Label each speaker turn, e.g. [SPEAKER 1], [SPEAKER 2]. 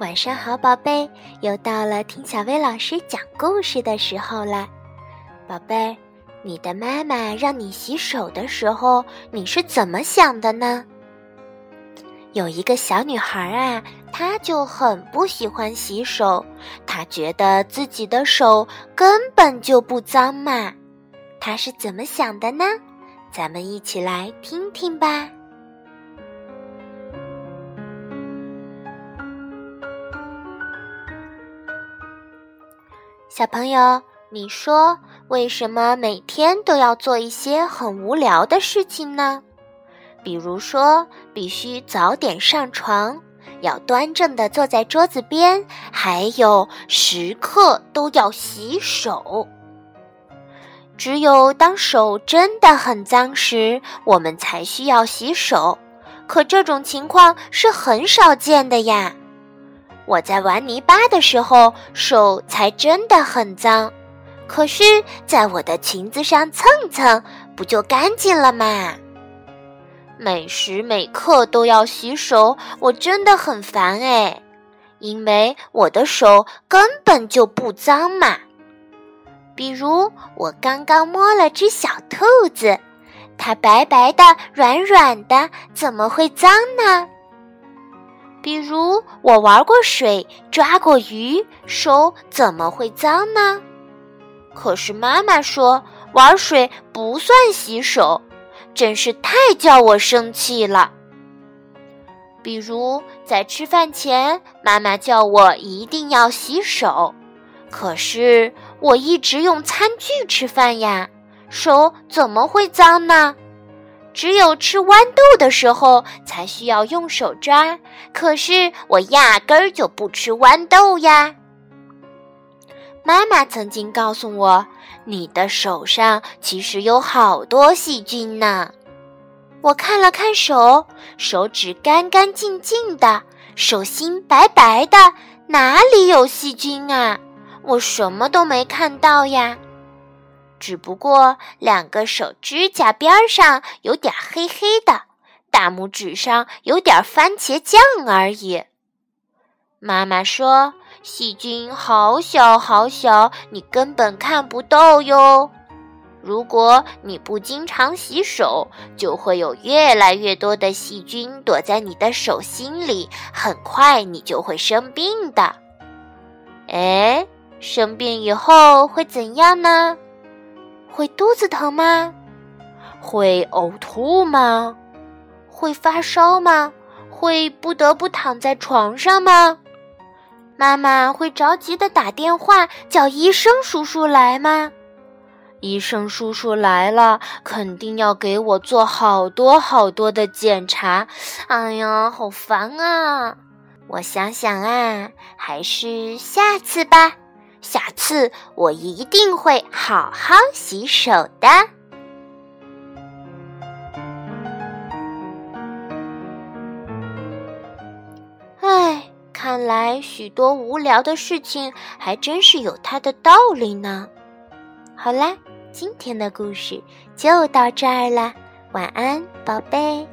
[SPEAKER 1] 晚上好，宝贝，又到了听小薇老师讲故事的时候了。宝贝，你的妈妈让你洗手的时候，你是怎么想的呢？有一个小女孩啊，她就很不喜欢洗手，她觉得自己的手根本就不脏嘛。她是怎么想的呢？咱们一起来听听吧。小朋友，你说为什么每天都要做一些很无聊的事情呢？比如说，必须早点上床，要端正的坐在桌子边，还有时刻都要洗手。只有当手真的很脏时，我们才需要洗手。可这种情况是很少见的呀。我在玩泥巴的时候，手才真的很脏。可是，在我的裙子上蹭蹭，不就干净了吗？每时每刻都要洗手，我真的很烦哎，因为我的手根本就不脏嘛。比如，我刚刚摸了只小兔子，它白白的、软软的，怎么会脏呢？比如我玩过水，抓过鱼，手怎么会脏呢？可是妈妈说玩水不算洗手，真是太叫我生气了。比如在吃饭前，妈妈叫我一定要洗手，可是我一直用餐具吃饭呀，手怎么会脏呢？只有吃豌豆的时候才需要用手抓，可是我压根儿就不吃豌豆呀。妈妈曾经告诉我，你的手上其实有好多细菌呢。我看了看手，手指干干净净的，手心白白的，哪里有细菌啊？我什么都没看到呀。只不过两个手指甲边上有点黑黑的，大拇指上有点番茄酱而已。妈妈说：“细菌好小好小，你根本看不到哟。如果你不经常洗手，就会有越来越多的细菌躲在你的手心里，很快你就会生病的。”哎，生病以后会怎样呢？会肚子疼吗？会呕吐吗？会发烧吗？会不得不躺在床上吗？妈妈会着急的打电话叫医生叔叔来吗？医生叔叔来了，肯定要给我做好多好多的检查。哎呀，好烦啊！我想想啊，还是下次吧。下次我一定会好好洗手的。唉，看来许多无聊的事情还真是有它的道理呢。好啦，今天的故事就到这儿了，晚安，宝贝。